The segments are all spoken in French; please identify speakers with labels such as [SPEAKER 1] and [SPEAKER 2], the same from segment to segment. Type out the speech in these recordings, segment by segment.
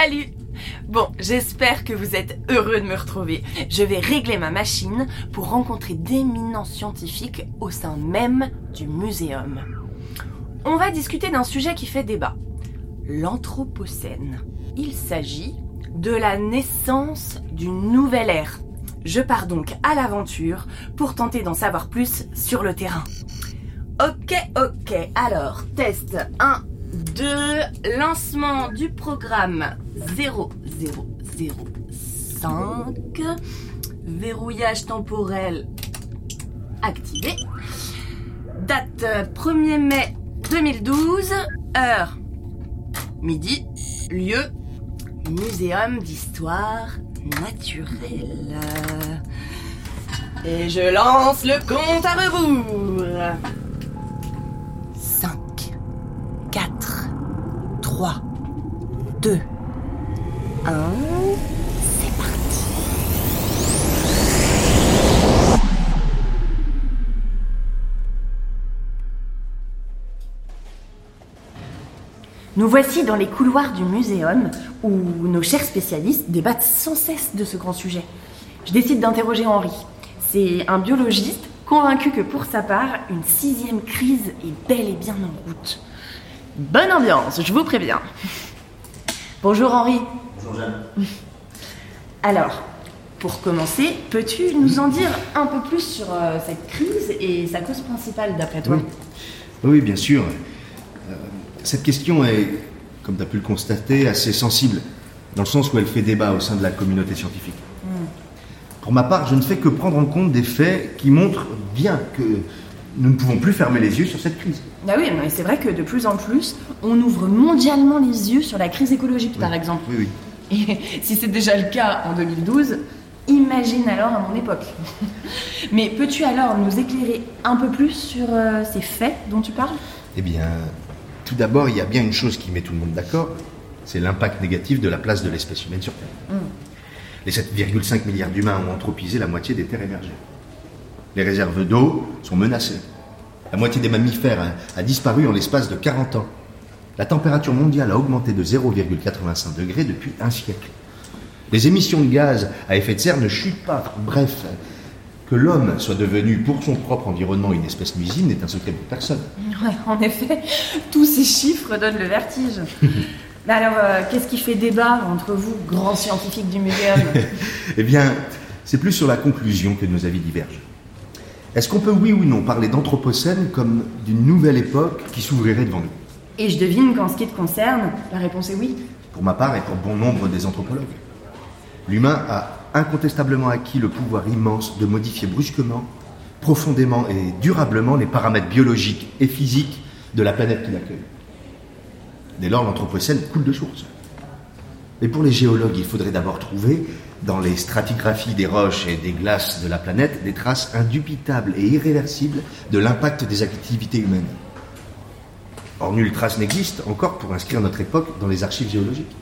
[SPEAKER 1] Salut Bon, j'espère que vous êtes heureux de me retrouver. Je vais régler ma machine pour rencontrer d'éminents scientifiques au sein même du muséum. On va discuter d'un sujet qui fait débat. L'Anthropocène. Il s'agit de la naissance d'une nouvelle ère. Je pars donc à l'aventure pour tenter d'en savoir plus sur le terrain. Ok, ok, alors, test 1, 2, lancement du programme 0005, verrouillage temporel activé, date 1er mai 2012, heure midi, lieu muséum d'histoire naturelle. Et je lance le compte à rebours. 2, 1. C'est parti. Nous voici dans les couloirs du muséum où nos chers spécialistes débattent sans cesse de ce grand sujet. Je décide d'interroger Henri. C'est un biologiste convaincu que pour sa part, une sixième crise est bel et bien en route. Bonne ambiance, je vous préviens. Bonjour Henri.
[SPEAKER 2] Bonjour Jeanne.
[SPEAKER 1] Alors, pour commencer, peux-tu nous en dire un peu plus sur euh, cette crise et sa cause principale d'après toi?
[SPEAKER 2] Oui. Oui, bien sûr. Euh, cette question est, comme tu as pu le constater, assez sensible, dans le sens où elle fait débat au sein de la communauté scientifique. Pour ma part, je ne fais que prendre en compte des faits qui montrent bien que nous ne pouvons plus fermer les yeux sur cette crise.
[SPEAKER 1] Ah oui, mais c'est vrai que de plus en plus, on ouvre mondialement les yeux sur la crise écologique, par exemple.
[SPEAKER 2] Oui, oui.
[SPEAKER 1] Et si c'est déjà le cas en 2012, imagine alors à mon époque. Mais peux-tu alors nous éclairer un peu plus sur euh, ces faits dont tu parles?
[SPEAKER 2] Eh bien, tout d'abord, il y a bien une chose qui met tout le monde d'accord, c'est l'impact négatif de la place de l'espèce humaine sur Terre. Les 7,5 milliards d'humains ont anthropisé la moitié des terres émergées. Les réserves d'eau sont menacées. La moitié des mammifères a, a disparu en l'espace de 40 ans. La température mondiale a augmenté de 0,85 degrés depuis un siècle. Les émissions de gaz à effet de serre ne chutent pas. Bref, que l'homme soit devenu pour son propre environnement une espèce nuisible n'est un secret pour personne.
[SPEAKER 1] Ouais, en effet, tous ces chiffres donnent le vertige. Mais alors, euh, qu'est-ce qui fait débat entre vous, grands scientifiques du muséum
[SPEAKER 2] Eh bien, c'est plus sur la conclusion que nos avis divergent. Est-ce qu'on peut, oui ou non, parler d'Anthropocène comme d'une nouvelle époque qui s'ouvrirait devant nous?
[SPEAKER 1] Et je devine qu'en ce qui te concerne, la réponse est oui.
[SPEAKER 2] Pour ma part et pour bon nombre des anthropologues. L'humain a incontestablement acquis le pouvoir immense de modifier brusquement, profondément et durablement les paramètres biologiques et physiques de la planète qu'il accueille. Dès lors, l'Anthropocène coule de source. Mais pour les géologues, il faudrait d'abord trouver, dans les stratigraphies des roches et des glaces de la planète, des traces indubitables et irréversibles de l'impact des activités humaines. Or, nulle trace n'existe encore pour inscrire notre époque dans les archives géologiques.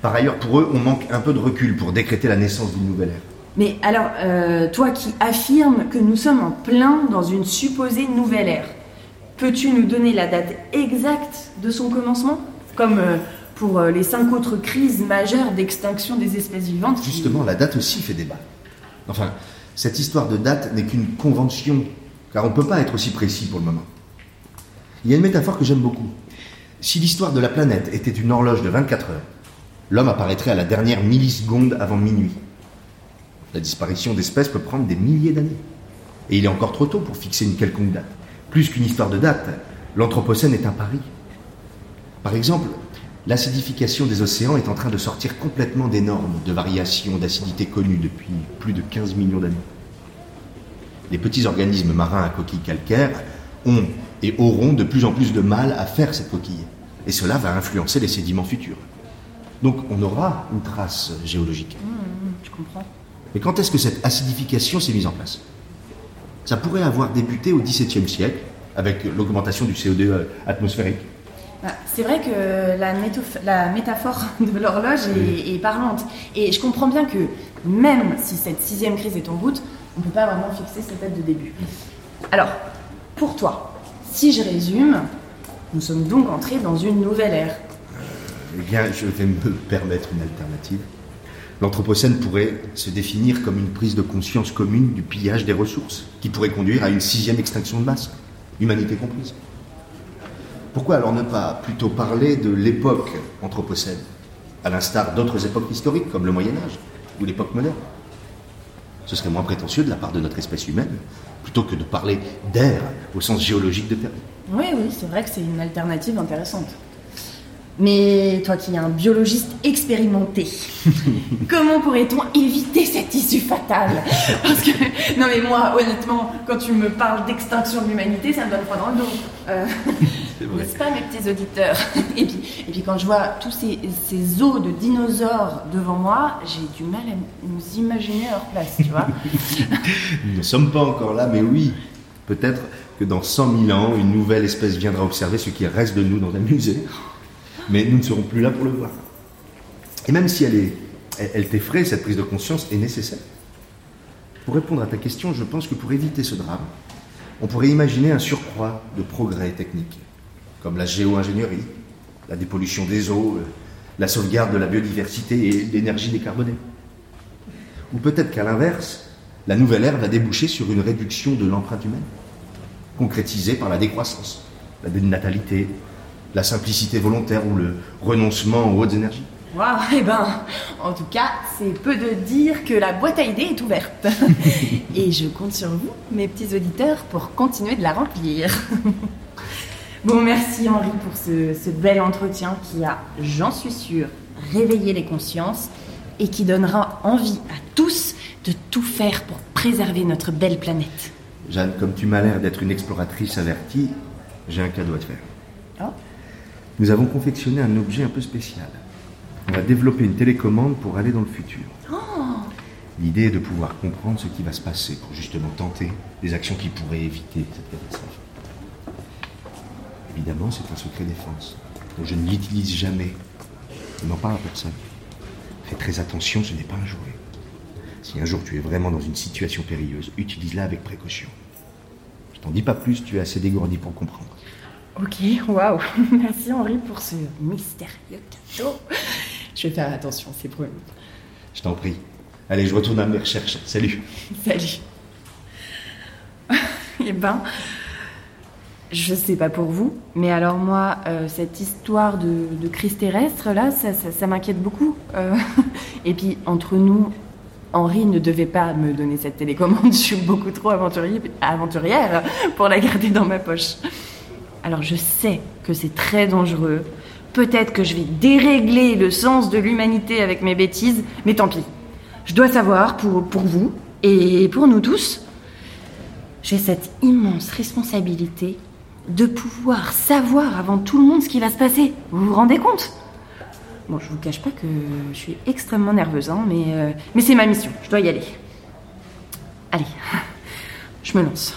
[SPEAKER 2] Par ailleurs, pour eux, on manque un peu de recul pour décréter la naissance d'une nouvelle ère.
[SPEAKER 1] Mais alors, euh, toi qui affirmes que nous sommes en plein dans une supposée nouvelle ère, peux-tu nous donner la date exacte de son commencement? Comme euh, pour euh, les cinq autres crises majeures d'extinction des espèces vivantes.
[SPEAKER 2] Justement, la date aussi fait débat. Enfin, cette histoire de date n'est qu'une convention, car on ne peut pas être aussi précis pour le moment. Il y a une métaphore que j'aime beaucoup. Si l'histoire de la planète était une horloge de 24 heures, l'homme apparaîtrait à la dernière milliseconde avant minuit. La disparition d'espèces peut prendre des milliers d'années. Et il est encore trop tôt pour fixer une quelconque date. Plus qu'une histoire de date, l'Anthropocène est un pari. Par exemple, l'acidification des océans est en train de sortir complètement des normes de variation d'acidité connues depuis plus de 15 millions d'années. Les petits organismes marins à coquilles calcaires ont et auront de plus en plus de mal à faire cette coquille. Et cela va influencer les sédiments futurs. Donc on aura une trace géologique.
[SPEAKER 1] Mmh, je comprends.
[SPEAKER 2] Mais quand est-ce que cette acidification s'est mise en place? Ça pourrait avoir débuté au XVIIe siècle, avec l'augmentation du CO2 euh, atmosphérique.
[SPEAKER 1] Bah, c'est vrai que la, métaphore de l'horloge est, est parlante. Et je comprends bien que même si cette sixième crise est en route, on ne peut pas vraiment fixer cette date de début. Alors, pour toi, si je résume, nous sommes donc entrés dans une nouvelle ère.
[SPEAKER 2] Eh bien, je vais me permettre une alternative. L'Anthropocène pourrait se définir comme une prise de conscience commune du pillage des ressources, qui pourrait conduire à une sixième extinction de masse, humanité comprise. Pourquoi alors ne pas plutôt parler de l'époque Anthropocène, à l'instar d'autres époques historiques comme le Moyen Âge ou l'époque moderne? Ce serait moins prétentieux de la part de notre espèce humaine, plutôt que de parler d'air au sens géologique de terme.
[SPEAKER 1] Oui, oui, c'est vrai que c'est une alternative intéressante. Mais toi qui es un biologiste expérimenté, comment pourrait-on éviter issue fatale Parce que, non mais moi, honnêtement, quand tu me parles d'extinction de l'humanité, ça me donne froid dans le dos. Euh, N'est-ce pas, mes petits auditeurs? Et puis, et puis quand je vois tous ces, ces os de dinosaures devant moi, j'ai du mal à nous imaginer à leur place, tu vois.
[SPEAKER 2] Nous ne sommes pas encore là, mais oui, peut-être que dans 100 000 ans, une nouvelle espèce viendra observer ce qui reste de nous dans un musée mais nous ne serons plus là pour le voir. Et même si elle, est, elle, t'effraie, cette prise de conscience est nécessaire. Pour répondre à ta question, je pense que pour éviter ce drame, on pourrait imaginer un surcroît de progrès techniques, comme la géo-ingénierie, la dépollution des eaux, la sauvegarde de la biodiversité et l'énergie décarbonée. Ou peut-être qu'à l'inverse, la nouvelle ère va déboucher sur une réduction de l'empreinte humaine, concrétisée par la décroissance, la dénatalité, la simplicité volontaire ou le renoncement aux hautes énergies
[SPEAKER 1] Waouh, eh ben, en tout cas, c'est peu de dire que la boîte à idées est ouverte. Et je compte sur vous, mes petits auditeurs, pour continuer de la remplir. bon, merci Henri pour ce, ce bel entretien qui a, j'en suis sûre, réveillé les consciences et qui donnera envie à tous de tout faire pour préserver notre belle planète.
[SPEAKER 2] Jeanne, comme tu m'as l'air d'être une exploratrice avertie, j'ai un cadeau à te faire.
[SPEAKER 1] Oh
[SPEAKER 2] nous avons confectionné un objet un peu spécial. On va développer une télécommande pour aller dans le futur. L'idée est de pouvoir comprendre ce qui va se passer pour justement tenter des actions qui pourraient éviter cette catastrophe. Évidemment, c'est un secret défense. Donc je ne l'utilise jamais. Je n'en parle à personne. Fais très attention, ce n'est pas un jouet. Si un jour tu es vraiment dans une situation périlleuse, utilise-la avec précaution. Je t'en dis pas plus, tu es assez dégourdi pour comprendre.
[SPEAKER 1] Ok, waouh. Merci Henri pour ce mystérieux cadeau. Je vais faire attention, c'est promis.
[SPEAKER 2] Je t'en prie. Allez, je retourne à mes recherches. Salut.
[SPEAKER 1] Salut. eh ben, je sais pas pour vous, mais alors moi, euh, cette histoire de, crise terrestre, là, ça, m'inquiète beaucoup. Euh, et puis, entre nous, Henri ne devait pas me donner cette télécommande. Je suis beaucoup trop aventurière pour la garder dans ma poche. Alors je sais que c'est très dangereux. Peut-être que je vais dérégler le sens de l'humanité avec mes bêtises, mais tant pis. Je dois savoir pour, pour vous et pour nous tous. J'ai cette immense responsabilité de pouvoir savoir avant tout le monde ce qui va se passer. Vous vous rendez compte? Bon, je vous cache pas que je suis extrêmement nerveuse, hein, mais, euh, mais c'est ma mission. Je dois y aller. Allez, je me lance.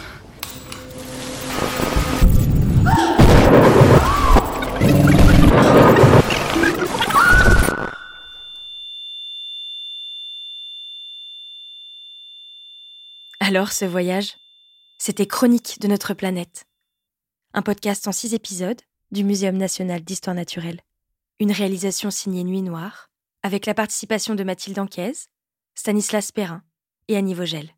[SPEAKER 3] Alors, ce voyage, c'était Chronique de notre planète. Un podcast en six épisodes du Muséum national d'histoire naturelle. Une réalisation signée Nuit Noire, avec la participation de Mathilde Anquez, Stanislas Perrin et Annie Vogel.